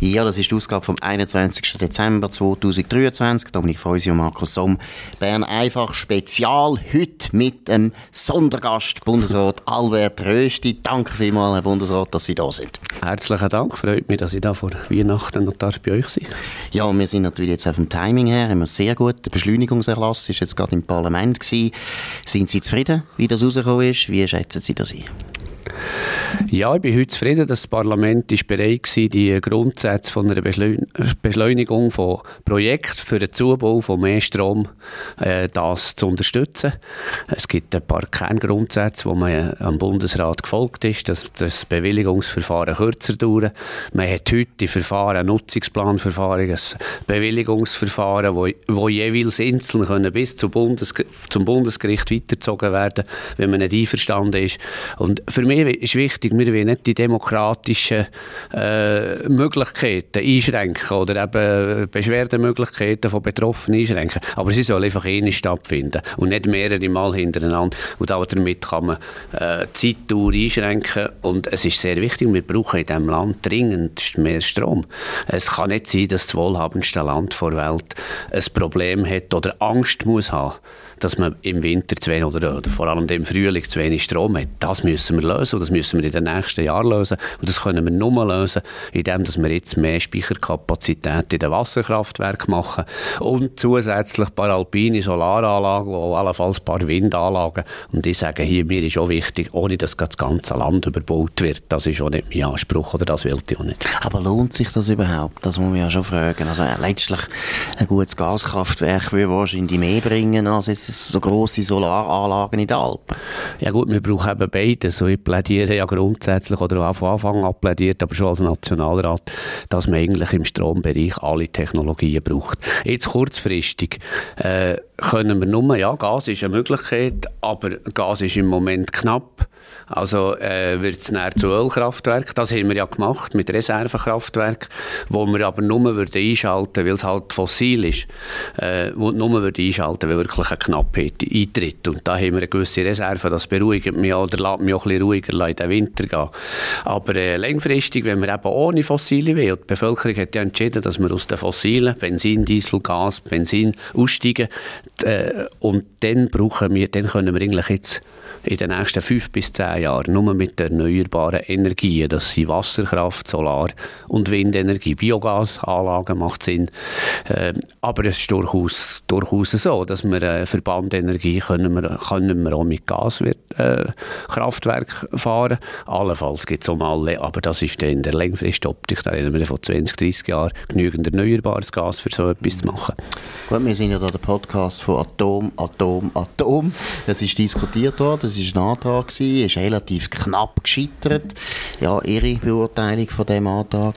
Ja, das ist die Ausgabe vom 21. Dezember 2023. Dominik Feusi und Markus Somm. Bern einfach Spezial. Heute mit einem Sondergast, Bundesrat Albert Rösti. Danke vielmals, Herr Bundesrat, dass Sie da sind. Herzlichen Dank. Freut mich, dass ich da vor Weihnachten noch bei euch sein Ja, wir sind natürlich jetzt auf dem Timing her immer sehr gut. Der Beschleunigungserlass ist jetzt gerade im Parlament gewesen. Sind Sie zufrieden, wie das rausgekommen ist? Wie schätzen Sie das ein? Ja, ich bin heute zufrieden, dass das Parlament ist bereit war, die Grundsätze von einer Beschleunigung von Projekten für den Zubau von mehr Strom äh, das zu unterstützen. Es gibt ein paar Kerngrundsätze, wo man am Bundesrat gefolgt ist, dass das Bewilligungsverfahren kürzer dauert. Man hat heute die Verfahren, Nutzungsplanverfahren, ein Bewilligungsverfahren, wo, wo jeweils einzeln können bis zum, Bundes, zum Bundesgericht weitergezogen werden, wenn man nicht einverstanden ist. Und für mich ist wichtig, wir wollen nicht die demokratischen äh, Möglichkeiten einschränken oder eben Beschwerdemöglichkeiten von Betroffenen einschränken. Aber sie sollen einfach eh nicht stattfinden und nicht mehrere Mal hintereinander. Und auch damit kann man äh, die Zeitdauer einschränken. Und es ist sehr wichtig, wir brauchen in diesem Land dringend mehr Strom. Es kann nicht sein, dass das wohlhabendste Land der Welt ein Problem hat oder Angst muss haben dass man im Winter zu wenig oder, oder vor allem im Frühling zu wenig Strom hat. Das müssen wir lösen und das müssen wir in den nächsten Jahren lösen. Und das können wir nur lösen, indem wir jetzt mehr Speicherkapazität in den Wasserkraftwerken machen und zusätzlich ein paar alpine Solaranlagen und allenfalls ein paar Windanlagen. Und ich sage hier, mir ist auch wichtig, ohne dass das ganze Land überbaut wird. Das ist auch nicht mein Anspruch oder das will ich auch nicht. Aber lohnt sich das überhaupt? Das muss man ja schon fragen. Also äh, letztlich ein gutes Gaskraftwerk würde wahrscheinlich mehr bringen als jetzt so grosse Solaranlagen in den Alpen? Ja gut, wir brauchen eben beides. So, ich plädiere ja grundsätzlich, oder auch von Anfang an plädiert, aber schon als Nationalrat, dass man eigentlich im Strombereich alle Technologien braucht. Jetzt kurzfristig äh, können wir nur, ja, Gas ist eine Möglichkeit, aber Gas ist im Moment knapp. Also äh, wird es näher zu Ölkraftwerk. Das haben wir ja gemacht mit Reservekraftwerk, wo wir aber nur würden einschalten, weil es halt fossil ist. Äh, wo nur würden einschalten, weil wirklich eine Knappheit eintritt. Und da haben wir eine gewisse Reserve. Das beruhigt mich oder lässt mich auch ein bisschen ruhiger in den Winter gehen. Aber äh, langfristig, wenn wir eben ohne Fossile wollen, und die Bevölkerung hat ja entschieden, dass wir aus den Fossilen, Benzin, Diesel, Gas, Benzin aussteigen. Äh, und dann brauchen wir, dann können wir eigentlich jetzt in den nächsten fünf bis zehn Jahren nur mit erneuerbaren Energien. Das sind Wasserkraft, Solar- und Windenergie. Biogasanlagen macht Sinn. Ähm, aber es ist durchaus, durchaus so, dass wir äh, Verbandenergie können wir, können wir auch mit Gaskraftwerk äh, fahren. Allenfalls gibt es auch mal, aber das ist dann in der Längfristoptik, da reden wir von 20, 30 Jahren, genügend erneuerbares Gas für so etwas zu machen. Gut, wir sind ja da der Podcast von Atom, Atom, Atom. Das ist diskutiert worden, das war ein Antrag, gewesen, relativ knapp gescheitert. Ja, Ihre Beurteilung von diesem Antrag?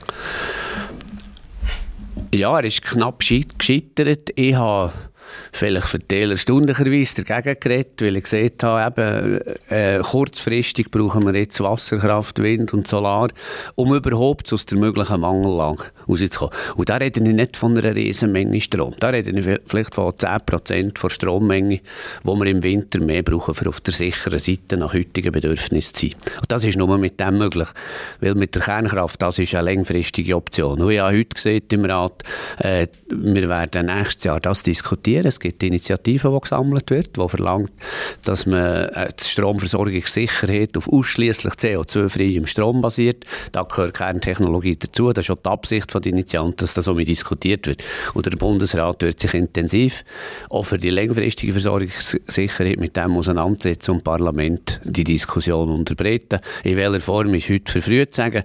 Ja, er ist knapp gescheitert. Ich habe vielleicht für die erstaunlicherweise dagegen geredet, weil ich gesehen habe, eben, äh, kurzfristig brauchen wir jetzt Wasserkraft, Wind und Solar, um überhaupt aus der möglichen Mangellage rauszukommen. Und da rede ich nicht von einer riesen Menge Strom. Da rede ich vielleicht von 10% der Strommenge, die wir im Winter mehr brauchen, für auf der sicheren Seite nach heutigen Bedürfnissen zu sein. Und das ist nur mit dem möglich. Weil mit der Kernkraft, das ist eine langfristige Option. Und ich habe heute gesehen im Rat, äh, wir werden nächstes Jahr das diskutieren. Es gibt Initiativen, die gesammelt wird, die verlangt, dass man äh, die Stromversorgungssicherheit auf ausschließlich CO2-freiem Strom basiert. Da gehört Kerntechnologie dazu. Das ist auch die Absicht den Initianten, dass das so diskutiert wird. Und der Bundesrat wird sich intensiv auch für die längerfristige Versorgungssicherheit mit dem auseinandersetzen und Parlament die Diskussion unterbreiten. In welcher Form ist heute verfrüht zu sagen.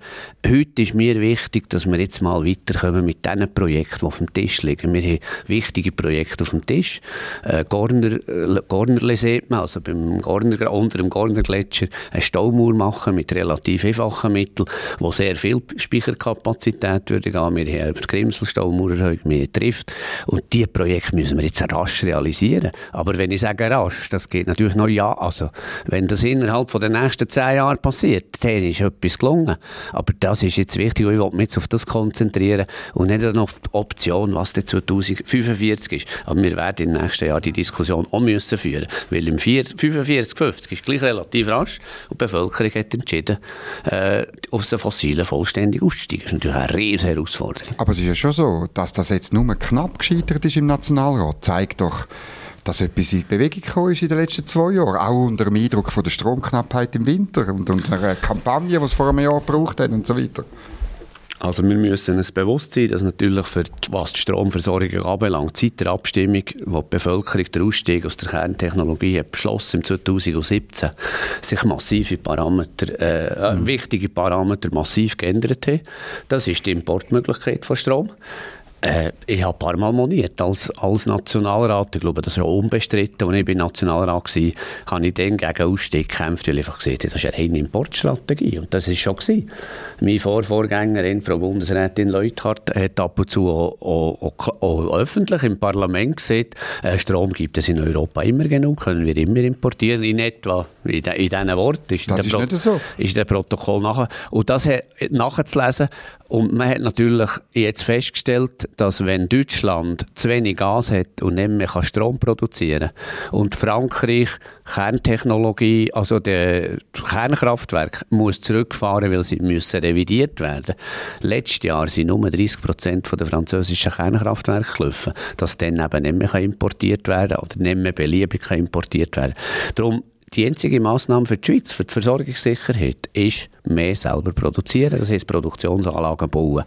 Heute ist mir wichtig, dass wir jetzt mal weiterkommen mit diesen Projekten, die auf dem Tisch liegen. Wir haben wichtige Projekte auf dem dem Tisch. Äh, Gorner, äh, Gornerle sieht man, also beim Gorner, unter dem Gornergletscher eine Staumauer machen mit relativ einfachen Mitteln, wo sehr viel Speicherkapazität würde gehen. Wir haben die Grimselstaumauer erhöht, mehr trifft. Und diese Projekte müssen wir jetzt rasch realisieren. Aber wenn ich sage rasch, das geht natürlich noch ja. Also, wenn das innerhalb den nächsten zehn Jahren passiert, dann ist etwas gelungen. Aber das ist jetzt wichtig, ich will mich jetzt auf das konzentrieren und nicht auf die Option, was dann 2045 ist. Aber wir werden im nächsten Jahr die Diskussion auch müssen führen, weil im 45, 50 ist gleich relativ rasch und die Bevölkerung hat entschieden, äh, auf den Fossilen vollständig auszusteigen. Das ist natürlich eine riesige Herausforderung. Aber es ist ja schon so, dass das jetzt nur knapp gescheitert ist im Nationalrat, zeigt doch, dass etwas in Bewegung gekommen ist in den letzten zwei Jahren. Auch unter dem Eindruck von der Stromknappheit im Winter und unter einer Kampagne, die es vor einem Jahr gebraucht hat und so weiter. Also wir müssen uns bewusst sein, dass natürlich für die, was die Stromversorgung anbelangt, seit der Abstimmung, wo die Bevölkerung den Ausstieg aus der Kerntechnologie beschlossen im 2017, sich massive Parameter, äh, mhm. wichtige Parameter massiv geändert haben. Das ist die Importmöglichkeit von Strom. Äh, ich habe ein paar Mal moniert als, als Nationalrat. Ich glaube, das ist auch unbestritten. Als ich bin Nationalrat war, habe ich dann gegen Ausstieg gekämpft, weil ich einfach gesehen habe, das ist eine reine Importstrategie. Und das war schon gewesen. Meine Vorvorgängerin, Frau Bundesrätin Leuthardt, hat ab und zu auch, auch, auch, öffentlich im Parlament gesagt, äh, Strom gibt es in Europa immer genug, können wir immer importieren, in etwa. In, de, in diesen Worten ist, das ist nicht so. ist der Protokoll nachher. Und das nachzulesen. Und man hat natürlich jetzt festgestellt, dass wenn Deutschland zu wenig Gas hat und nicht mehr Strom produzieren kann und Frankreich Kerntechnologie, also der Kernkraftwerk muss zurückfahren, weil sie müssen revidiert werden. Letztes Jahr sind nur 30 Prozent der französischen Kernkraftwerke gelaufen, dass dann eben nicht mehr importiert werden oder nicht mehr beliebig importiert werden. Darum die einzige Maßnahme für die Schweiz, für die Versorgungssicherheit, ist mehr selber produzieren, das heißt Produktionsanlagen bauen.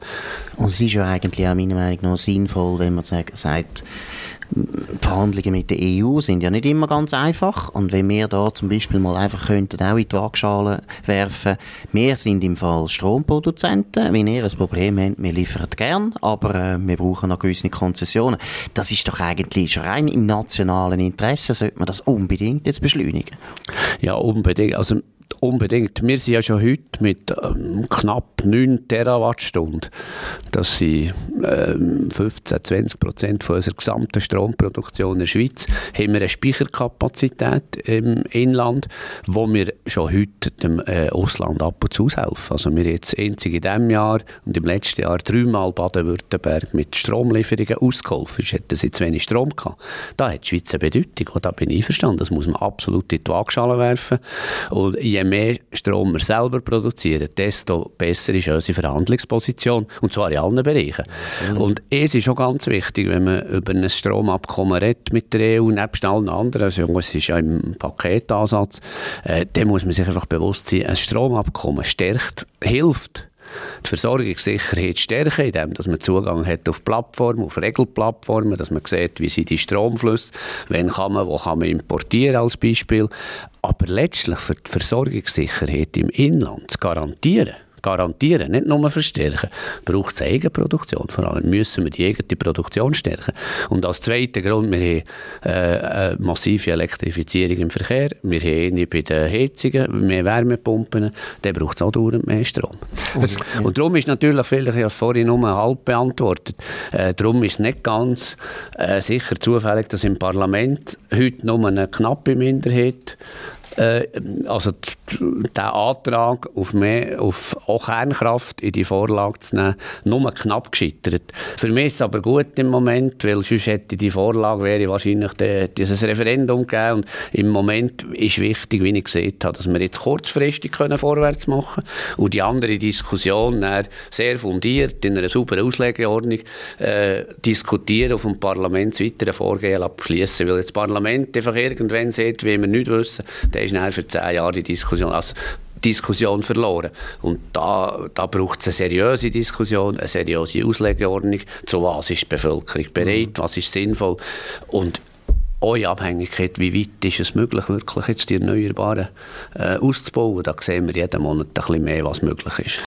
Und es ist ja eigentlich auch meiner Meinung nach sinnvoll, wenn man sagt, Verhandlungen mit der EU sind ja nicht immer ganz einfach. Und wenn wir da zum Beispiel mal einfach könnten auch in die Waagschale werfen, wir sind im Fall Stromproduzenten. Wenn ihr ein Problem habt, wir liefern gern, aber äh, wir brauchen noch gewisse Konzessionen. Das ist doch eigentlich schon rein im nationalen Interesse, sollte man das unbedingt jetzt beschleunigen. Ja, unbedingt. Also Unbedingt. Wir sind ja schon heute mit ähm, knapp 9 Terawattstunden, das sind ähm, 15, 20 Prozent unserer gesamten Stromproduktion in der Schweiz, haben wir eine Speicherkapazität im Inland, wo wir schon heute dem äh, Ausland ab und zu aushelfen. Also wir jetzt einzig in diesem Jahr und im letzten Jahr dreimal Baden-Württemberg mit Stromlieferungen ausgeholfen. Es hätten sie zu wenig Strom gehabt. Da hat die Schweiz eine Bedeutung, und da bin ich verstanden. Das muss man absolut in die Waagschale werfen. Und je mehr Strom wir selber produzieren, desto besser ist unsere Verhandlungsposition. Und zwar in allen Bereichen. Mhm. Und es ist auch ganz wichtig, wenn man über ein Stromabkommen redet mit der EU, nebst allen anderen, also es ist ja im Paketansatz, äh, dann muss man sich einfach bewusst sein, ein Stromabkommen stärkt, hilft die Versorgungssicherheit stärken, indem dass man Zugang hat auf Plattformen, auf Regelplattformen, dass man sieht, wie sind die Stromflüsse, wann kann man, wo kann man importieren als Beispiel. Aber letztlich für die Versorgungssicherheit im Inland zu garantieren, garantieren, nicht nur verstärken, braucht es Eigenproduktion. Vor allem müssen wir die eigene Produktion stärken. Und als zweiter Grund, wir haben äh, eine massive Elektrifizierung im Verkehr, wir haben bei den Heizungen, mehr Wärmepumpen, dann braucht es auch dauernd mehr Strom. Also, und darum ist natürlich, vielleicht, ich habe vorhin nur halb beantwortet, äh, darum ist es nicht ganz äh, sicher zufällig, dass im Parlament heute nur eine knappe Minderheit äh, also der Antrag auf mehr auf auch Kernkraft in die Vorlage zu nehmen, nur knapp gescheitert. Für mich ist es aber gut im Moment, weil sonst hätte die Vorlage wäre wahrscheinlich de, dieses Referendum gegeben und im Moment ist wichtig, wie ich gesehen habe, dass wir jetzt kurzfristig können vorwärts machen und die andere Diskussion sehr fundiert in einer sauberen Auslegeordnung äh, diskutieren auf dem Parlament weitere Vorgehen abschließen, weil jetzt das Parlament einfach irgendwann sieht, wie wir nicht wissen, ist dann für zehn Jahre die Diskussion, also Diskussion verloren. Und da, da braucht es eine seriöse Diskussion, eine seriöse Auslegeordnung, zu was ist die Bevölkerung bereit, mhm. was ist sinnvoll und eure Abhängigkeit, wie weit ist es möglich, wirklich jetzt die Erneuerbaren äh, auszubauen. Da sehen wir jeden Monat ein bisschen mehr, was möglich ist.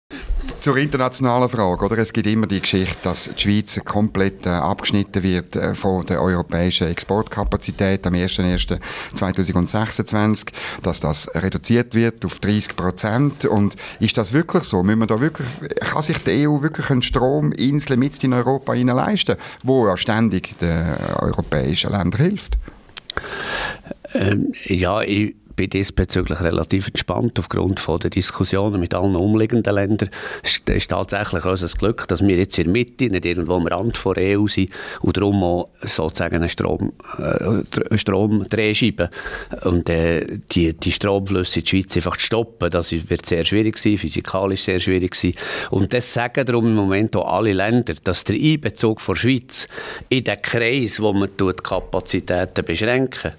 Zur internationalen Frage. Oder? Es gibt immer die Geschichte, dass die Schweiz komplett äh, abgeschnitten wird äh, von der europäischen Exportkapazität am 01.01.2026, dass das reduziert wird auf 30 Prozent. Und ist das wirklich so? Wir da wirklich, kann sich die EU wirklich eine Strominsel mit in Europa leisten, wo ja ständig den europäischen Ländern hilft? Ähm, ja, ich bin diesbezüglich relativ entspannt aufgrund von der Diskussionen mit allen umliegenden Ländern. Es ist tatsächlich unser Glück, dass wir jetzt in der Mitte, nicht irgendwo am Rand der EU sind und darum auch sozusagen eine Strom, äh, Stromdrehscheibe. Und äh, die, die Stromflüsse in der Schweiz einfach zu stoppen, das wird sehr schwierig sein, physikalisch sehr schwierig sein. Und das sagen darum im Moment auch alle Länder, dass der Einbezug der Schweiz in den Kreis, wo man die Kapazitäten beschränken,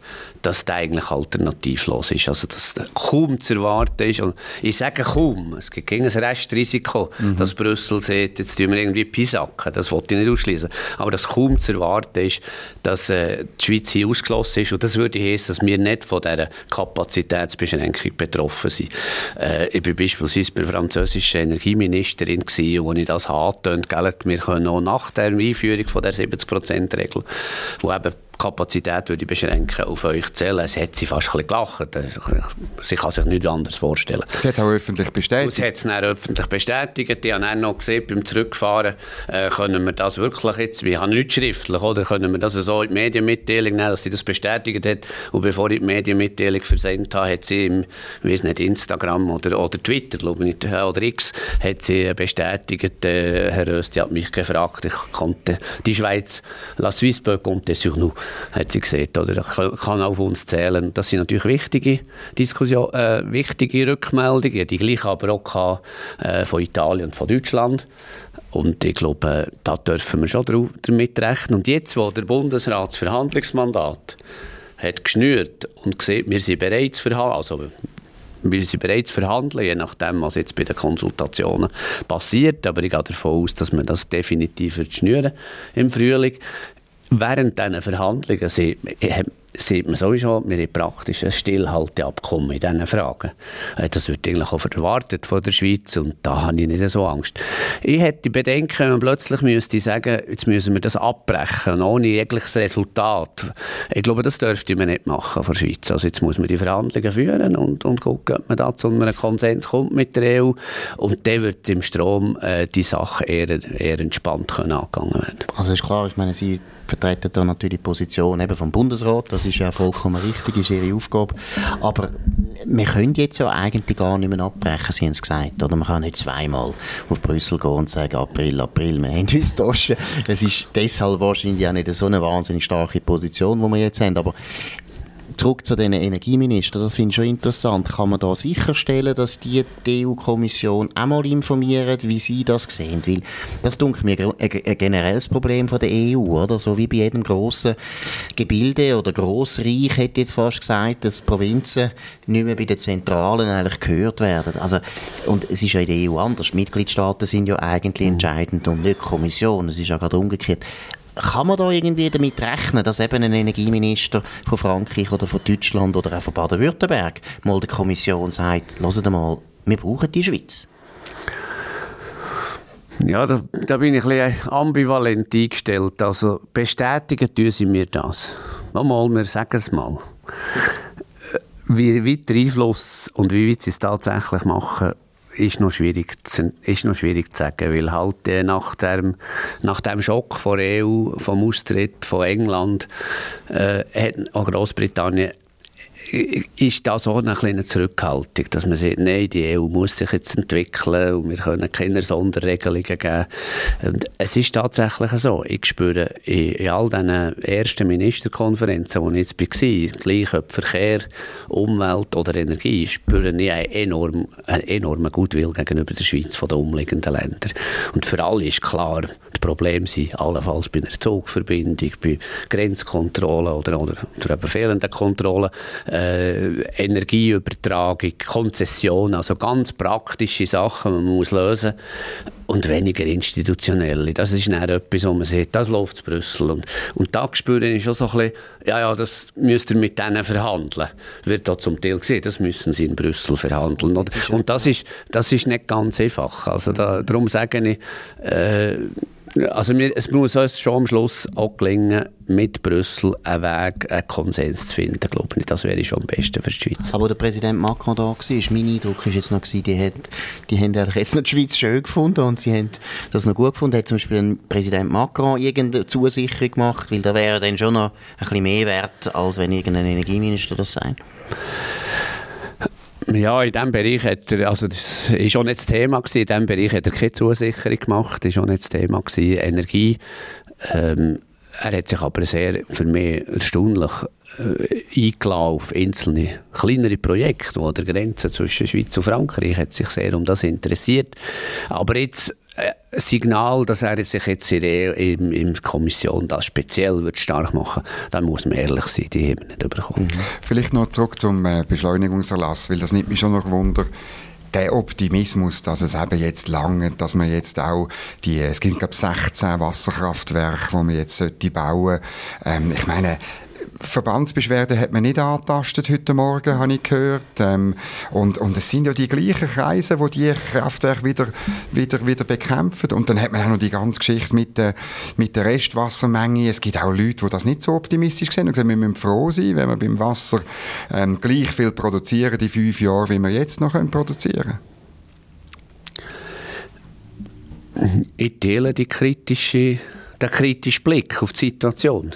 dass der eigentlich alternativlos ist. Also, dass der kaum zu erwarten ist. Und ich sage kaum. Es gibt kein Restrisiko, mhm. dass Brüssel sagt, jetzt tun wir irgendwie Pisacken. Das wollte ich nicht ausschließen. Aber dass kaum zu erwarten ist, dass äh, die Schweiz hier ausgeschlossen ist. Und das würde heißen, dass wir nicht von dieser Kapazitätsbeschränkung betroffen sind. Äh, ich war beispielsweise bei der französischen Energieministerin gewesen, wo ich das angetönt habe, wir können auch nach der Einführung von der 70%-Regel, wo eben Kapazität würde ich beschränken auf euch zählen. Sie hat sie fast ein bisschen gelacht. Sie kann sich nichts anderes vorstellen. Sie hat es auch öffentlich bestätigt? Sie hat es dann öffentlich bestätigt. Ich habe dann noch gesehen, beim Zurückfahren, äh, können wir das wirklich jetzt, wir haben nichts schriftlich, oder können wir das so in die Medienmitteilung nehmen, dass sie das bestätigt hat. Und bevor ich die Medienmitteilung versendet habe, hat sie im, ich weiß nicht, Instagram oder, oder Twitter, glaube ich, oder X, hat sie bestätigt, äh, Herr Rösti hat mich gefragt, ich konnte die Schweiz, la Suisse peut compter sur nous hat sie gesagt, oder kann auf uns zählen. Das sind natürlich wichtige Diskussion, äh, wichtige Rückmeldungen, die gleich aber auch äh, von Italien und von Deutschland. Und ich glaube, da dürfen wir schon damit rechnen. Und jetzt, wo der Bundesrat das Verhandlungsmandat hat geschnürt und sieht, wir sind bereit zu verhandeln, also wir sind bereit zu verhandeln, je nachdem, was jetzt bei den Konsultationen passiert. Aber ich gehe davon aus, dass wir das definitiv schnüren im Frühling während diesen Verhandlungen sieht, sieht man sowieso, wir haben praktisch ein Stillhalteabkommen in diesen Fragen. Äh, das wird eigentlich auch erwartet von der Schweiz und da habe ich nicht so Angst. Ich hätte Bedenken, wenn man plötzlich müsste sagen, jetzt müssen wir das abbrechen, ohne jegliches Resultat. Ich glaube, das dürfte man nicht machen von der Schweiz. Also jetzt muss man die Verhandlungen führen und, und gucken, ob man da zu einem Konsens kommt mit der EU und dann wird im Strom äh, die Sache eher, eher entspannt können angegangen werden. Also ist klar, ich meine, Sie vertreten da natürlich die Position eben vom Bundesrat, das ist ja vollkommen richtig, ist ihre Aufgabe. Aber wir können jetzt ja eigentlich gar nicht mehr abbrechen, Sie haben es gesagt. Oder man kann nicht zweimal auf Brüssel gehen und sagen, April, April, wir haben uns Taschen. Es ist deshalb wahrscheinlich auch nicht so eine wahnsinnig starke Position, die wir jetzt haben. Aber zurück zu den Energieministern, das finde ich schon interessant. Kann man da sicherstellen, dass die, die EU-Kommission einmal informiert, wie sie das sehen? Weil das denke mir ein generelles Problem von der EU, oder? So wie bei jedem grossen Gebilde oder Grossreich, hätte jetzt fast gesagt, dass Provinzen nicht mehr bei den Zentralen eigentlich gehört werden. Also, und es ist ja in der EU anders. Die Mitgliedstaaten sind ja eigentlich entscheidend und nicht die Kommission. Es ist ja gerade umgekehrt kann man da irgendwie damit rechnen, dass eben ein Energieminister von Frankreich oder von Deutschland oder auch von Baden-Württemberg mal der Kommission sagt, hört mal, wir brauchen die Schweiz? Ja, da, da, bin ich ein ambivalent eingestellt. Also bestätigen tun sie mir das. Mal, wir sagen es mal. Wie weit der Einfluss und wie weit sie es tatsächlich machen, ist noch schwierig zu, ist noch schwierig zu sagen, weil halt äh, nach, dem, nach dem Schock von der EU, vom Austritt von England, äh, hat Großbritannien ist das auch eine kleine Zurückhaltung, dass man sagt, nein, die EU muss sich jetzt entwickeln und wir können keine Sonderregelungen geben. Und es ist tatsächlich so. Ich spüre in, in all diesen ersten Ministerkonferenzen, wo ich jetzt war, gleich ob Verkehr, Umwelt oder Energie, spüre ich einen enormen, einen enormen Gutwill gegenüber der Schweiz von den umliegenden Ländern. Und für alle ist klar, die Probleme sind allenfalls bei einer Zugverbindung, bei Grenzkontrollen oder, oder, oder eben fehlenden Kontrollen äh, Energieübertragung, Konzession, also ganz praktische Sachen, die man muss lösen und weniger institutionelle. Das ist dann etwas, wo man sieht, das läuft zu Brüssel. Und, und da spüre ich schon so ein bisschen, ja, ja, das müsst ihr mit denen verhandeln. Wird da zum Teil gesehen, das müssen sie in Brüssel verhandeln. Und, und das, ist, das ist nicht ganz einfach. Also da, darum sage ich, äh, also es muss uns schon am Schluss auch gelingen, mit Brüssel einen Weg, einen Konsens zu finden, glaube ich. Das wäre schon am besten für die Schweiz. Aber der Präsident Macron da war, mein Eindruck ist jetzt noch, die, hat, die haben jetzt noch die Schweiz schön gefunden und sie haben das noch gut gefunden. Hat zum Beispiel Präsident Macron irgendeine Zusicherung gemacht, weil da wäre dann schon noch ein bisschen mehr wert, als wenn irgendein Energieminister das sagt. Ja, in diesem Bereich hat er, also das war schon nicht das Thema, gewesen. in diesem Bereich hat er keine Zusicherung gemacht, war schon nicht das Thema. Gewesen. Energie, ähm, er hat sich aber sehr, für mich erstaunlich, äh, auf einzelne kleinere Projekte, wo der Grenze zwischen Schweiz und Frankreich hat sich sehr um das interessiert. Aber jetzt Signal, dass er sich jetzt in der in, in Kommission das speziell wird stark machen da muss man ehrlich sein, die haben wir nicht bekommen. Mhm. Vielleicht noch zurück zum äh, Beschleunigungserlass, weil das nimmt mich schon noch Wunder der Optimismus, dass es eben jetzt lange, dass man jetzt auch die, es gibt glaube 16 Wasserkraftwerke, die man jetzt bauen sollte. Ähm, ich meine, Verbandsbeschwerden hat man nicht angetastet heute Morgen, habe ich gehört. Ähm, und, und es sind ja die gleichen Kreise, die die Kraftwerke wieder, wieder, wieder bekämpfen. Und dann hat man auch noch die ganze Geschichte mit der, mit der Restwassermenge. Es gibt auch Leute, die das nicht so optimistisch sehen und sagen, wir müssen froh sein, wenn wir beim Wasser ähm, gleich viel produzieren in fünf Jahren, wie wir jetzt noch produzieren können. Ich teile die kritische, den kritischen Blick auf die Situation.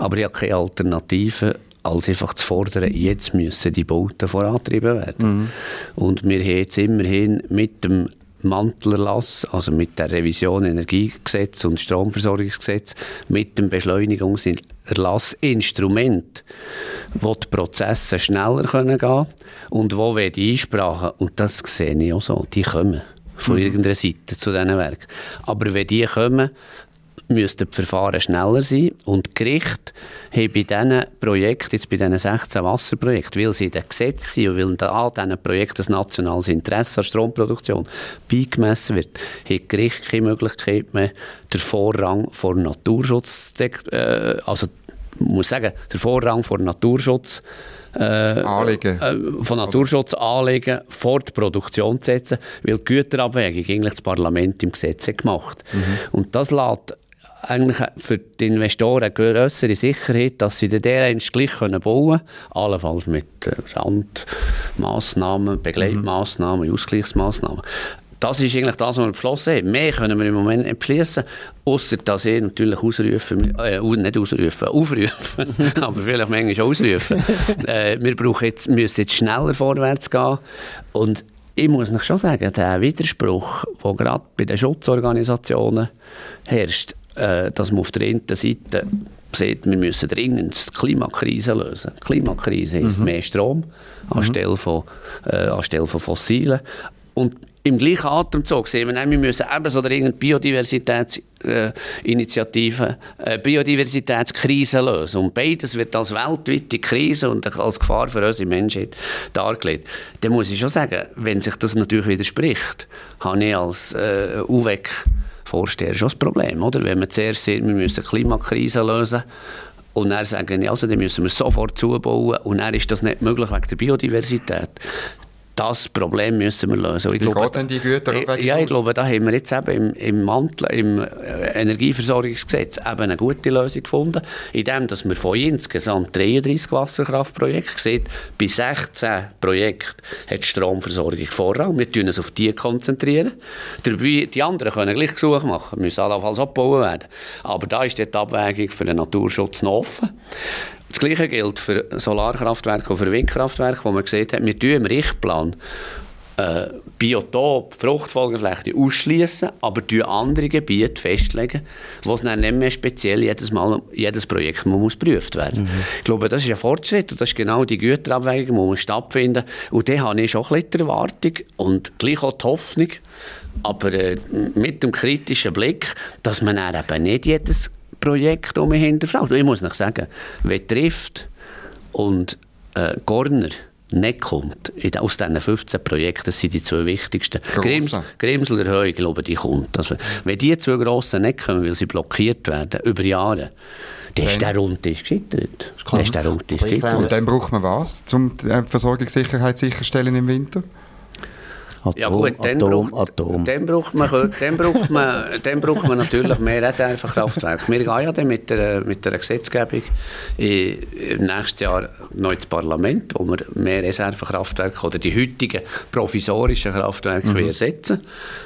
Aber ich habe keine Alternative, als einfach zu fordern, jetzt müssen die Bauten vorantrieben werden. Mhm. Und wir haben jetzt immerhin mit dem Mantelerlass, also mit der Revision Energiegesetz und Stromversorgungsgesetz, mit dem Beschleunigungserlass Instrument, wo die Prozesse schneller können gehen und wo wir die Einsprachen, und das sehe ich auch so, die kommen von mhm. irgendeiner Seite zu diesen Werken. Aber wenn die kommen, müssten die Verfahren schneller sein und die Gerichte haben bei diesen Projekten, jetzt bei diesen 16 Wasserprojekten, weil sie in den Gesetzen sind und weil all diesen Projekten ein nationales Interesse an Stromproduktion beigemessen wird, haben die Gerichte keine Möglichkeit mehr, den Vorrang vor Naturschutz, äh, also ich muss sagen, der Vorrang vor Naturschutz äh, Anliegen. Äh, von Naturschutz anlegen, vor die Produktion zu setzen, weil die Güterabwägung eigentlich das Parlament im Gesetz hat gemacht. Mhm. Und das lässt eigentlich für die Investoren eine größere Sicherheit, dass sie den dereinst gleich bauen können, allenfalls mit äh, Randmaßnahmen, Begleitmaßnahmen, mhm. Ausgleichsmaßnahmen. Das ist eigentlich das, was wir beschlossen haben. Mehr können wir im Moment nicht beschließen, außer dass ich natürlich ausrufen, äh, nicht ausrufen, aufrufen, aber vielleicht manchmal ausrufen. äh, wir brauchen jetzt, müssen jetzt schneller vorwärts gehen und ich muss noch schon sagen, der Widerspruch, der gerade bei den Schutzorganisationen herrscht, dass man auf der einen Seite sieht, wir müssen dringend die Klimakrise lösen. Die Klimakrise ist mhm. mehr Strom anstelle, mhm. von, äh, anstelle von fossilen. Und im gleichen Atemzug sehen wir, wir müssen ebenso dringend Biodiversitätsinitiativen, äh, Biodiversitätskrise lösen. Und beides wird als weltweite Krise und als Gefahr für unsere Menschheit dargelegt. Dann muss ich schon sagen, wenn sich das natürlich widerspricht, habe ich als äh, UWEC Vorsteher schon das Problem, oder? Wenn man zuerst sieht, wir müssen Klimakrise lösen und dann sagen, also, dann müssen wir sofort zubauen und dann ist das nicht möglich wegen der Biodiversität das Problem müssen wir lösen. Ich Wie glaube, geht denn die Güter Ja, ich glaube, da haben wir jetzt eben im, im Mantel, im äh, Energieversorgungsgesetz eben eine gute Lösung gefunden, indem dass wir von insgesamt 33 Wasserkraftprojekten sieht, bei 16 Projekten hat die Stromversorgung Vorrang. Wir konzentrieren uns auf die. konzentrieren. Dabei, die anderen können gleich Gesuche machen, müssen allenfalls abgebaut werden. Aber da ist die Abwägung für den Naturschutz noch offen. Das Gleiche gilt für Solarkraftwerke und für Windkraftwerke, wo man gesehen hat, wir tun im Richtplan äh, Biotop, Fruchtfolgefläche ausschließen, aber die andere Gebiete festlegen, wo es dann nicht mehr speziell jedes Mal, jedes Projekt muss geprüft werden. Mhm. Ich glaube, das ist ein Fortschritt und das ist genau die Güterabwägung, die muss stattfinden. Und da habe ich schon ein bisschen die Erwartung und gleich auch die Hoffnung, aber äh, mit dem kritischen Blick, dass man dann eben nicht jedes Projekt um mich hinterfragt. Ich muss noch sagen, wer trifft und äh, Gorner nicht kommt, aus diesen 15 Projekten, das sind die zwei wichtigsten. Grims, Grimsel Erhöhung, glaube die kommt. Also, wenn die zwei grossen nicht kommen, weil sie blockiert werden, über Jahre, dann ist der Rundtisch gescheitert. Dann ist der Rundtisch gescheitert. Und dann braucht man was, um die Versorgungssicherheit sicherstellen im Winter? Atom, ja gut, dann, Atom, braucht, Atom. Dann, braucht man, dann, braucht man, dann braucht man natürlich mehr Reservekraftwerke. Wir gehen ja dann mit der, mit der Gesetzgebung im nächsten Jahr noch ins Parlament, wo wir mehr Reservekraftwerke oder die heutigen provisorischen Kraftwerke mhm. ersetzen.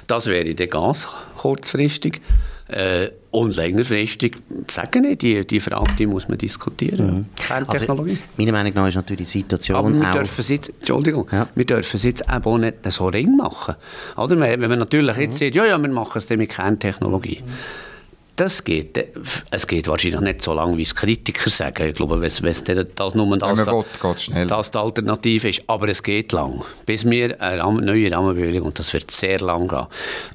Das wäre dann ganz kurzfristig. Äh, und längerfristig, sagen nicht, die, die Frage die muss man diskutieren. Mhm. Kerntechnologie. Also, meiner Meinung nach ist natürlich die Situation Aber wir dürfen es jetzt, Entschuldigung, ja. wir dürfen es jetzt auch nicht so ring machen. Oder? Wenn man natürlich jetzt mhm. sagt, ja, ja, wir machen es dann mit Kerntechnologie. Mhm. Das geht, äh, es geht wahrscheinlich nicht so lange, wie es Kritiker sagen. Ich glaube, wenn, wenn das nur das, will, das die Alternative ist. Aber es geht lang. Bis wir eine neue Rahmenbildung, und das wird sehr lang gehen.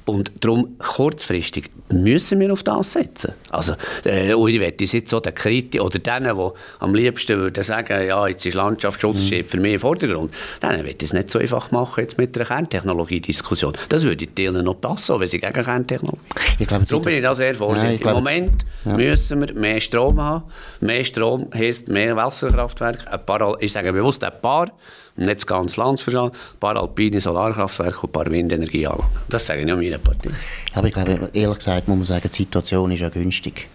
Und darum, kurzfristig, müssen wir auf das setzen. Also, äh, und ich wette jetzt so den Kritiker, oder denen, die am liebsten würden sagen, ja, jetzt ist Landschaftsschutz mhm. für mich im Vordergrund, denen wird es nicht so einfach machen, jetzt mit einer Kerntechnologie-Diskussion. Das würde denen noch passen, wenn sie gegen Kerntechnologie. Ich glaube, Darum bin ich da sehr vorsichtig. Im Moment ja. müssen wir mehr Strom haben. Mehr Strom heisst mehr Wasserkraftwerke. Ein paar, ich sage bewusst ein paar, nicht das ganze Land verstanden, ein paar alpine Solarkraftwerke und ein paar Windenergieanlagen. Das sage ich nicht meiner Partei. Aber ich glaube, ehrlich gesagt muss man sagen, die Situation ist ja günstig.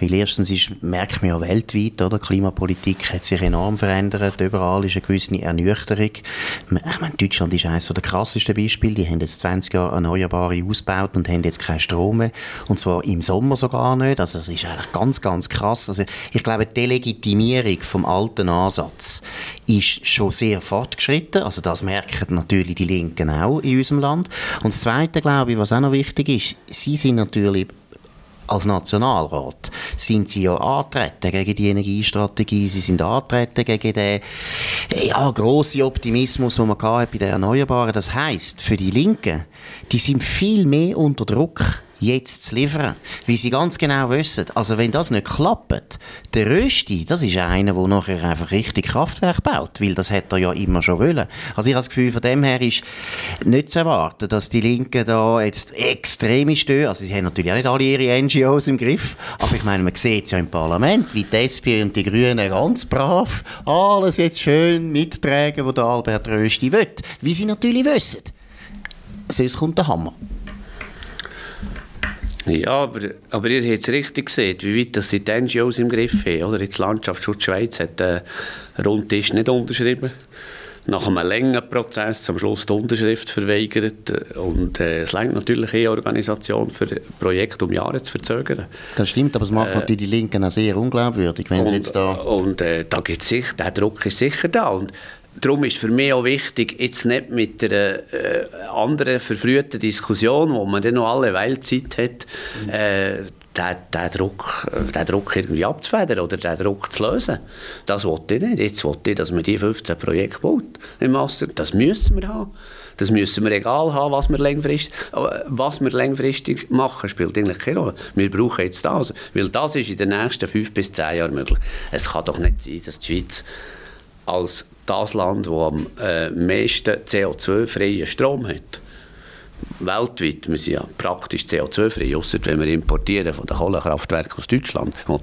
Weil erstens ist, merkt man ja weltweit, oder? Die Klimapolitik hat sich enorm verändert. Überall ist eine gewisse Ernüchterung. Ich meine, Deutschland ist eines der krassesten Beispiele. Die haben jetzt 20 Jahre Erneuerbare ausgebaut und haben jetzt keinen Strom mehr. Und zwar im Sommer sogar nicht. Also das ist eigentlich ganz, ganz krass. Also ich glaube, die Delegitimierung vom alten Ansatz ist schon sehr fortgeschritten. Also das merken natürlich die Linken auch in unserem Land. Und das Zweite, glaube ich, was auch noch wichtig ist, sie sind natürlich als Nationalrat sind sie ja antreten gegen die Energiestrategie, sie sind antreten gegen den ja, grossen Optimismus, den man bei den Erneuerbaren. Das heißt, für die Linken, die sind viel mehr unter Druck jetzt zu liefern. Weil sie ganz genau wissen, also wenn das nicht klappt, der Rösti, das ist einer, der nachher einfach richtig Kraftwerk baut, weil das hätte er ja immer schon wollen. Also ich habe das Gefühl, von dem her ist nicht zu erwarten, dass die Linken da jetzt extrem stören. Also sie haben natürlich auch nicht alle ihre NGOs im Griff, aber ich meine, man sieht es ja im Parlament, wie die SP und die Grünen ganz brav alles jetzt schön mittragen, was der Albert Rösti will. Wie sie natürlich wissen. Sonst kommt der Hammer. Ja, aber, aber ihr habt es richtig gesehen, wie weit das die NGOs im Griff haben. Oder? Jetzt Landschaftsschutz Schweiz hat äh, Rundtisch nicht unterschrieben. Nach einem langen Prozess zum Schluss die Unterschrift verweigert. Und äh, es längt natürlich eine Organisation für Projekte um Jahre zu verzögern. Das stimmt, aber es macht äh, natürlich die Linken auch sehr unglaubwürdig, wenn und, sie jetzt da... Und äh, da gibt's sich, der Druck ist sicher da. Und Darum ist für mich auch wichtig, jetzt nicht mit einer äh, anderen verfrühten Diskussion, wo man dann noch alle Weile Zeit hat, mhm. äh, den, den, Druck, äh, den Druck irgendwie abzufedern oder den Druck zu lösen. Das wollte ich nicht. Jetzt wollte ich, dass man die 15 Projekte baut im Master. Das müssen wir haben. Das müssen wir egal haben, was wir langfristig, was wir langfristig machen, spielt eigentlich keine Rolle. Wir brauchen jetzt das. Weil das ist in den nächsten fünf bis zehn Jahren möglich. Es kann doch nicht sein, dass die Schweiz als das Land, das am äh, meisten CO2-freien Strom hat. Weltweit, wir sind ja praktisch CO2-frei, außer wenn wir importieren von den Kohlekraftwerken aus Deutschland, wo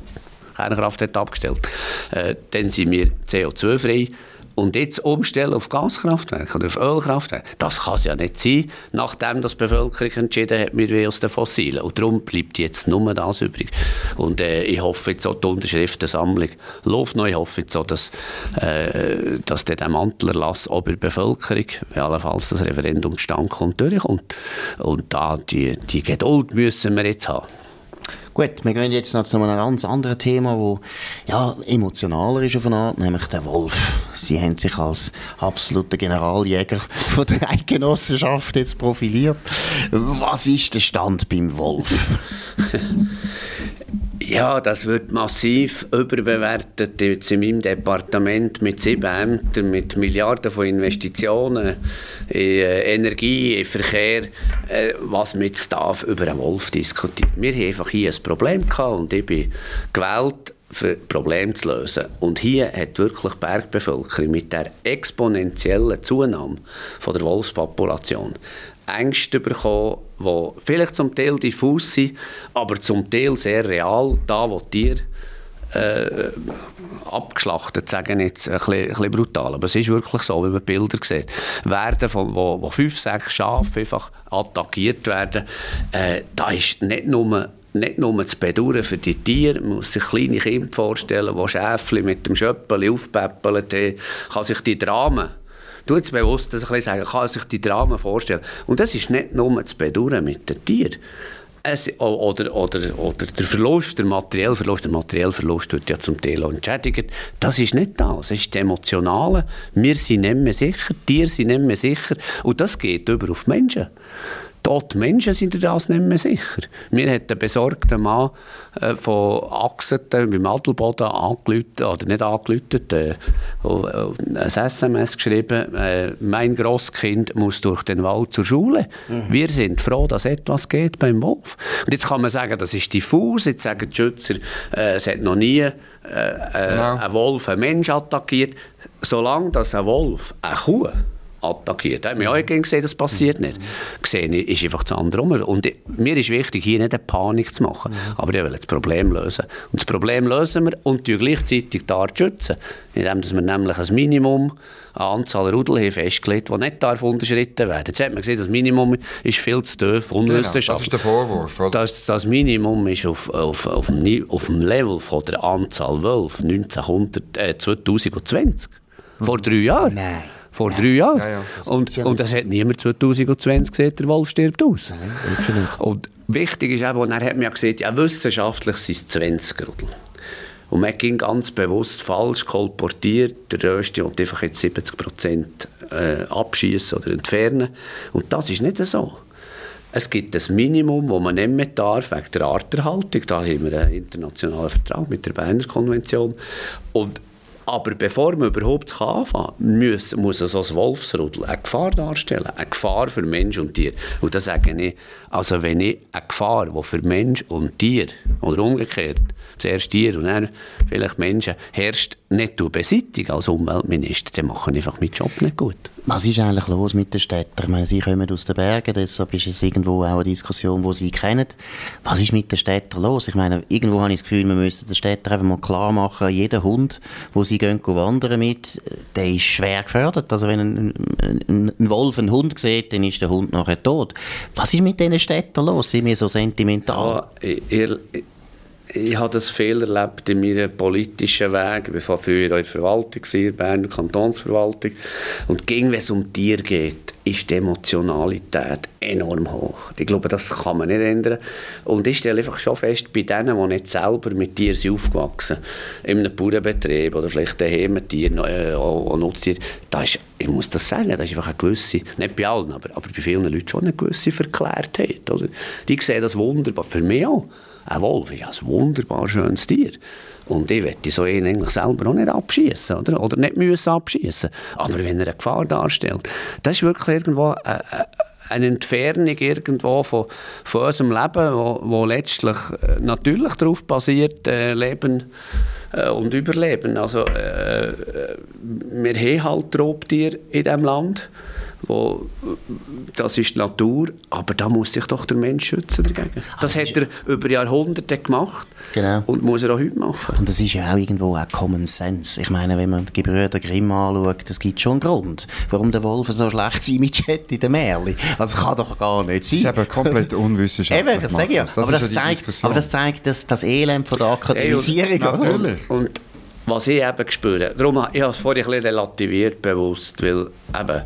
Kernkraft hat abgestellt, äh, dann sind wir CO2-frei und jetzt umstellen auf Gaskraftwerke oder auf Ölkraftwerke, das kann es ja nicht sein, nachdem das die Bevölkerung entschieden hat, wir wollen aus den Fossilen. Und darum bleibt jetzt nur das übrig. Und äh, ich hoffe jetzt auch, die Unterschriftensammlung läuft noch. Ich hoffe jetzt auch, dass, äh, dass der Mantelerlass auch bei der Bevölkerung, allenfalls das Referendum stand kommt, durchkommt. Und da, die, die Geduld müssen wir jetzt haben. Gut, wir gehen jetzt noch zu einem ganz anderen Thema, wo ja, emotionaler ist auf eine Art, nämlich der Wolf. Sie haben sich als absoluter Generaljäger von der Eidgenossenschaft jetzt profiliert. Was ist der Stand beim Wolf? Ja, das wird massiv überbewertet jetzt in meinem Departement mit sieben Ämtern, mit Milliarden von Investitionen in äh, Energie, in Verkehr, äh, was mit Staff über einen Wolf diskutiert. Wir haben einfach hier ein Problem gehabt und ich bin gewählt für Probleme zu lösen. Und hier hat wirklich die Bergbevölkerung mit der exponentiellen Zunahme von der Wolfspopulation Ängste bekommen, die vielleicht zum Teil diffus sind, aber zum Teil sehr real, da wo Tiere äh, abgeschlachtet, sagen jetzt ein bisschen, ein bisschen brutal, aber es ist wirklich so, wenn man Bilder sieht, werden von, wo, wo fünf, sechs Schafe einfach attackiert werden, äh, da ist nicht nur nicht nur zu bedauern für die Tiere, man muss sich kleine Kinder vorstellen, die Schäfchen mit dem Schöppel aufpäppeln, kann sich die Dramen du jetzt bewusst dass ich sagen, kann sich die Dramen vorstellen. Und das ist nicht nur zu bedauern mit den Tieren. Es, oder, oder, oder der Verlust, der materielle Verlust, der materielle Verlust wird ja zum Teil entschädigt. Das ist nicht das, es ist das Emotionale. Wir sind nicht mehr sicher, die Tiere sind nicht mehr sicher und das geht über auf die Menschen. Tote Menschen sind das nicht mehr sicher. Mir hat ein besorgter Mann äh, von Axeten beim Adelboden angelüht, oder nicht angelüht, äh, ein SMS geschrieben, äh, mein Grosskind muss durch den Wald zur Schule. Mhm. Wir sind froh, dass etwas geht beim Wolf. Und jetzt kann man sagen, das ist diffus, jetzt sagen die Schützer, äh, es hat noch nie äh, äh, genau. ein Wolf einen Mensch attackiert. Solange das ein Wolf eine Kuh attackiert. Da haben wir auch gesehen, das passiert nicht. Gesehen ist einfach das andere rum. Und mir ist wichtig, hier nicht eine Panik zu machen, aber ich will das Problem lösen. Und das Problem lösen wir und gleichzeitig da schützen, indem wir nämlich ein Minimum an Anzahl Rudel festgelegt, die nicht darf unterschritten werden. Jetzt hat man gesehen, das Minimum ist viel zu tief, unwissenschaftlich. Genau, das ist der Vorwurf. Oder? Das, das Minimum ist auf, auf, auf, dem, auf dem Level von der Anzahl Wölfe 1900, äh, 2020. Vor drei Jahren. Nein vor drei Jahren. Ja, ja. Das und, und das hat niemand 2020 gesehen, der Wolf stirbt aus. Nein, und wichtig ist eben, und er hat mir ja gesagt, ja, wissenschaftlich sind es 20 Rudel. Und man ging ganz bewusst falsch kolportiert, der Rösti und einfach jetzt 70 Prozent äh, abschießen oder entfernen. Und das ist nicht so. Es gibt ein Minimum, das man nicht mehr darf, wegen der Arterhaltung. Da haben wir einen internationalen Vertrag mit der Berner Konvention. Und aber bevor man überhaupt anfangen kann, muss, muss so ein Wolfsrudel eine Gefahr darstellen. Eine Gefahr für Mensch und Tier. Und das sage ich, also wenn ich eine Gefahr, die für Mensch und Tier, oder umgekehrt, zuerst Tier und dann vielleicht Menschen, herrscht, nicht beseitige als Umweltminister, dann mache ich einfach meinen Job nicht gut. Was ist eigentlich los mit den Städtern? Ich meine, Sie kommen aus den Bergen, deshalb ist es irgendwo auch eine Diskussion, die Sie kennen. Was ist mit den Städtern los? Ich meine, irgendwo habe ich das Gefühl, wir müssen den Städtern einfach mal klar machen, jeder Hund, wo sie gehen, gehen wandern mit, der ist schwer gefördert. Also wenn ein, ein, ein, Wolf einen Hund sieht, dann ist der Hund nachher tot. Was ist mit diesen Städtern los? Sind wir so sentimental? Ja, ihr, ich habe das viel erlebt in meinem politischen Weg. Ich war früher in der Verwaltung, in Berner Kantonsverwaltung. Und ging, wenn es um Tiere geht, ist die Emotionalität enorm hoch. Ich glaube, das kann man nicht ändern. Und ich stelle einfach schon fest, bei denen, die nicht selber mit Tieren sind aufgewachsen in einem Bauernbetrieb oder vielleicht daheim mit Tieren, äh, auch Nutztiere, da ist, ich muss das sagen, da ist einfach eine gewisse, nicht bei allen, aber, aber bei vielen Leuten schon eine gewisse Verklärtheit. Oder? Die sehen das wunderbar, für mich auch. Ein Wolf ist ein wunderbar schönes Tier. Und ich möchte so einen eigentlich selber auch nicht abschießen oder? oder nicht müssen abschießen. Aber wenn er eine Gefahr darstellt, das ist wirklich irgendwo eine, eine Entfernung irgendwo von, von unserem Leben, wo, wo letztlich äh, natürlich darauf basiert, äh, Leben äh, und Überleben. Also äh, äh wir haben halt Raubtiere in diesem Land wo, das ist die Natur, aber da muss sich doch der Mensch schützen dagegen. Das hat er über Jahrhunderte gemacht genau. und muss er auch heute machen. Und das ist ja auch irgendwo auch Common Sense. Ich meine, wenn man die Gebrüder Grimm anschaut, das gibt schon einen Grund, warum der Wolf so schlecht Image hat in den Märchen. Also kann doch gar nicht sein. Das ist eben komplett unwissenschaftlich. eben, das sage ich ja. Das aber, das zeigt, aber das zeigt das, das Elend von der Akademisierung. Hey, und, natürlich. Und, und was ich eben spüre, darum ich habe es vorhin ein bisschen relativiert bewusst, weil eben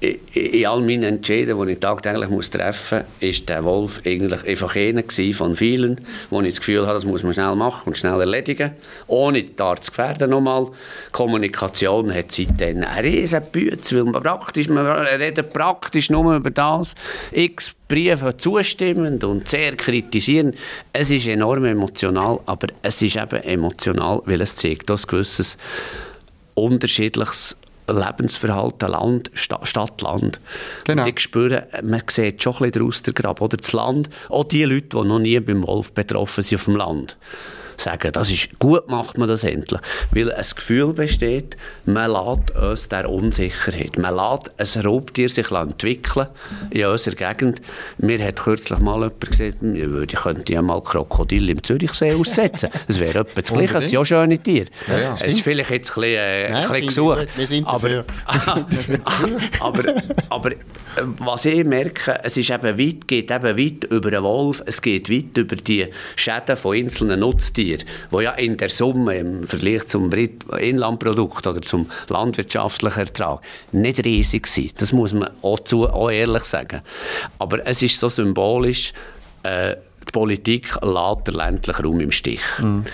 in all meinen Entscheidungen, die ich tagtäglich treffen muss, ist der Wolf eigentlich einfach einer von vielen, wo ich das Gefühl habe, das muss man schnell machen und schnell erledigen, ohne die Art zu gefährden nochmal. Kommunikation hat seitdem eine riesen Bütze, weil man praktisch, man redet praktisch nur über das, x Briefe zustimmend und sehr kritisierend. Es ist enorm emotional, aber es ist eben emotional, weil es zeigt, dass gewisses unterschiedliches Lebensverhalten Land, Stadt, Land. Genau. Und ich spüre, man sieht schon ein bisschen daraus der Grab. Oder das Land, auch die Leute, die noch nie beim Wolf betroffen sind auf dem Land. Sagen, das ist gut, macht man das endlich. Weil ein Gefühl besteht, man lässt uns der Unsicherheit. Man lässt ein Raubtier sich entwickeln in unserer Gegend. Mir hat kürzlich mal jemand gesagt, ich könnte ja mal Krokodil im Zürichsee aussetzen. Das wäre etwa das Gleiche, es sind ja schöne Tiere. Ja, ja, es ist vielleicht jetzt ein bisschen, äh, Nein, ein bisschen gesucht. Wir sind aber, aber, aber äh, was ich merke, es ist eben weit, geht eben weit über den Wolf, es geht weit über die Schäden von einzelnen Nutztieren, die ja in der Summe im Vergleich zum Inlandprodukt oder zum landwirtschaftlichen Ertrag nicht riesig sind. Das muss man auch, zu, auch ehrlich sagen. Aber es ist so symbolisch, äh, die Politik lässt den ländlichen Raum im Stich. Mhm.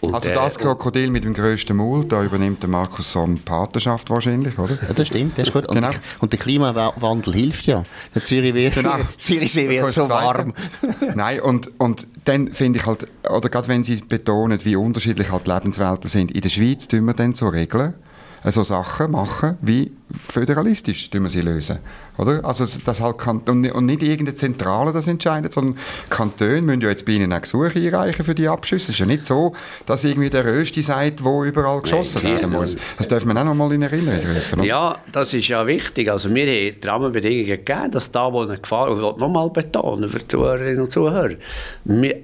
Und also das Krokodil mit dem grössten Maul, da übernimmt der Markus Somm Patenschaft wahrscheinlich, oder? Ja, das stimmt, das ist gut. Und, genau. und der Klimawandel hilft ja. Der Zürich wird, genau. Zürichsee wird so warm. Nein, und, und dann finde ich halt, oder gerade wenn Sie betonen, wie unterschiedlich halt Lebenswelten sind, in der Schweiz tun wir dann so Regeln, so Sachen machen, wie föderalistisch wir sie lösen. Oder? Also das halt kann, und nicht irgendeine Zentrale das entscheidet, sondern Kantone müssen ja jetzt bei ihnen auch Gesuche einreichen für die Abschüsse. Es ist ja nicht so, dass irgendwie der Rösti sagt, wo überall geschossen Nein, werden muss. Das darf man auch noch mal in Erinnerung rufen. Ja, das ist ja wichtig. Also wir haben die Rahmenbedingungen gegeben, dass da, wo eine Gefahr, und ich will noch mal betonen für die Zuhörerinnen und Zuhörer,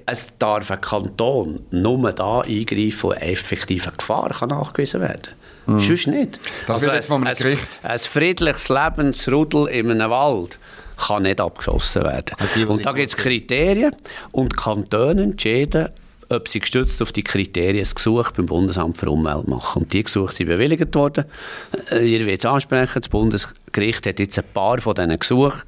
es darf ein Kanton nur da eingreifen, wo effektiv eine Gefahr kann nachgewiesen werden kann. Mhm. Sonst nicht. Das also wird jetzt vom Gericht. Ein, ein friedliches Lebensrudel in einem Wald kann nicht abgeschossen werden. Die, und da gibt es Kriterien und Kantone entscheiden, ob sie gestützt auf die Kriterien ein Gesuch beim Bundesamt für Umwelt machen. Und die Gesuche sind bewilligt worden. Äh, ihr wollt es ansprechen, das Bundesgericht hat jetzt ein paar von diesen Gesuchen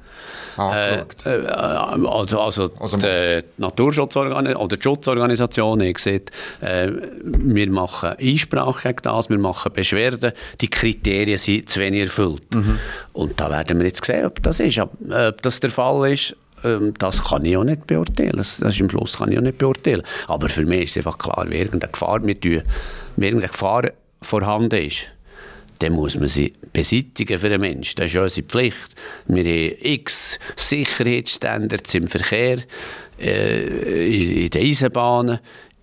äh, äh, also, also, also die Naturschutzorganisation oder die Schutzorganisation hat gesagt, äh, wir machen Einsprache gegen das, wir machen Beschwerden, die Kriterien sind zu wenig erfüllt. Mhm. Und da werden wir jetzt sehen, ob das ist. Ob, ob das der Fall ist, ähm, das kann ich auch nicht beurteilen. Das, das ist im Schluss kann ich auch nicht beurteilen. Aber für mich ist einfach klar, wenn irgendeine Gefahr, mit, irgendeine Gefahr vorhanden ist, dann muss man sie beseitigen für den Menschen. Das ist unsere Pflicht. Wir haben x Sicherheitsstandards im Verkehr, äh, in den Eisenbahnen,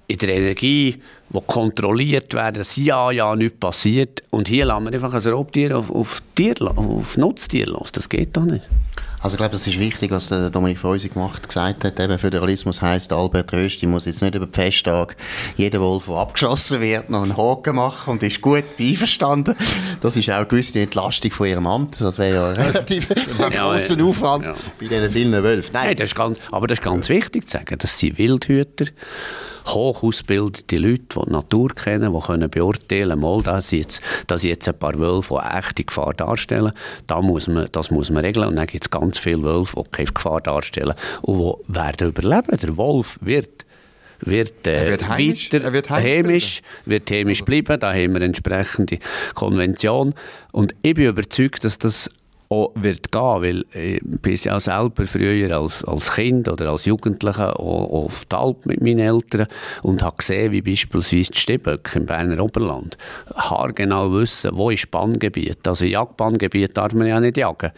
in der Energie, die kontrolliert werden, dass ja, ja nichts passiert. Und hier lassen wir einfach ein Raubtier auf, auf, Tier, auf Nutztier los. Das geht doch nicht. Also ich glaube, das ist wichtig, was der Dominik Feusi gemacht gesagt hat. Eben Föderalismus heisst, Albert Rösti muss jetzt nicht über die Festtage jeder Wolf, der abgeschossen wird, noch einen Haken machen und ist gut einverstanden. Das ist auch eine gewisse Entlastung von ihrem Amt. Das wäre ja relativ ein ja, grosser Aufwand ja. bei diesen vielen Wölfen. Nein, hey, das ist ganz, aber das ist ganz wichtig zu sagen, dass sie Wildhüter hoch ausgebildete Leute, die die Natur kennen, die können beurteilen können, dass jetzt, dass jetzt ein paar Wölfe eine echte Gefahr darstellen, da muss man, das muss man regeln. Und dann gibt es ganz viele Wölfe, die keine Gefahr darstellen und die werden überleben. Der Wolf wird wird, äh, wird heimisch, weiter wird heimisch, wird heimisch bleiben. Da haben wir entsprechende Konvention. Und ich bin überzeugt, dass das auch wird gehen, weil ich bin ja selber früher als, als Kind oder als Jugendlicher auch auf die Alp mit meinen Eltern und habe gesehen, wie beispielsweise die Stiböcke im Berner Oberland haargenau wissen, wo ist Banngebiet. Also Jagdbanngebiet darf man ja nicht jagen.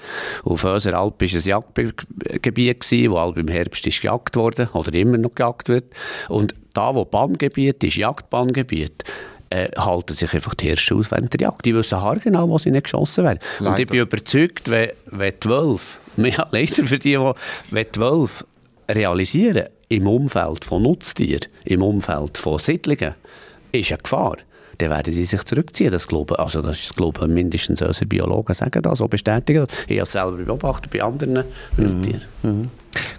Auf unserer Alp war ein Jagdgebiet, gewesen, wo halt im Herbst ist gejagt wurde oder immer noch gejagt wird. Und da, wo Banngebiet ist, Jagdbanngebiet, äh, halten sich einfach die Hirsche aus während der Jagd. Die wissen haargenau, wo sie nicht geschossen werden. Leider. Und ich bin überzeugt, wenn, wenn die Wölfe, ja, leider für die, die, wenn die Wölfe realisieren, im Umfeld von Nutztieren, im Umfeld von Siedlungen, ist eine Gefahr dann werden sie sich zurückziehen. Das glauben, also das ist, glaube mindestens unsere Biologen sagen das, so bestätigen Ich habe es selber beobachtet bei anderen Wildtieren. Mhm. Mhm.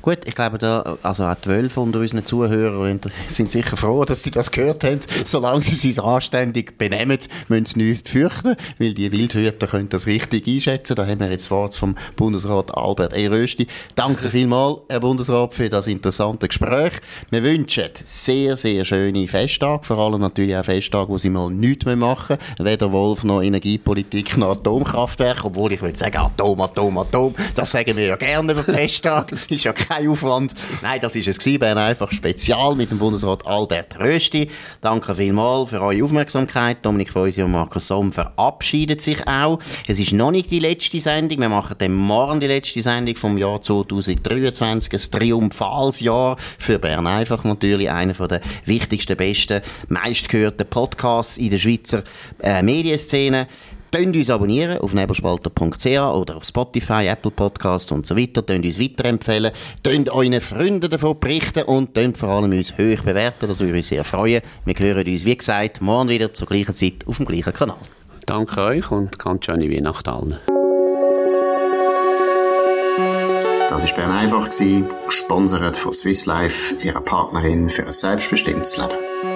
Gut, ich glaube, da, also auch zwölf unter unseren Zuhörern sind sicher froh, dass sie das gehört haben. Solange sie sich anständig benehmen, müssen sie nichts fürchten, weil die Wildhüter können das richtig einschätzen. Da haben wir jetzt das Wort vom Bundesrat Albert E. Rösti. Danke vielmals, Herr Bundesrat, für das interessante Gespräch. Wir wünschen sehr, sehr schöne Festtage, vor allem natürlich auch Festtage, wo sie mal nichts mehr machen, weder Wolf noch Energiepolitik noch Atomkraftwerk, obwohl ich würde sagen, Atom, Atom, Atom, das sagen wir ja gerne über Festtage, ist ja kein Aufwand. Nein, das ist es Bern einfach spezial mit dem Bundesrat Albert Rösti. Danke vielmals für eure Aufmerksamkeit. Dominik Feusi und Markus Somm verabschieden sich auch. Es ist noch nicht die letzte Sendung. Wir machen dann morgen die letzte Sendung vom Jahr 2023. Ein triumphales Jahr für Bern einfach natürlich. Einer der wichtigsten, besten, meistgehörten Podcasts in der Schweizer äh, Medienszene. Könnt uns abonnieren auf nebelspalter.ch oder auf Spotify, Apple Podcasts und so weiter. Könnt uns weiterempfehlen. Könnt euren Freunden davon berichten und könnt vor allem uns hoch bewerten. Das würde uns sehr freuen. Wir hören uns, wie gesagt, morgen wieder zur gleichen Zeit auf dem gleichen Kanal. Danke euch und ganz schöne Weihnachten allen. Das war Bern einfach, gesponsert von Swiss Life, ihrer Partnerin für ein selbstbestimmtes Leben.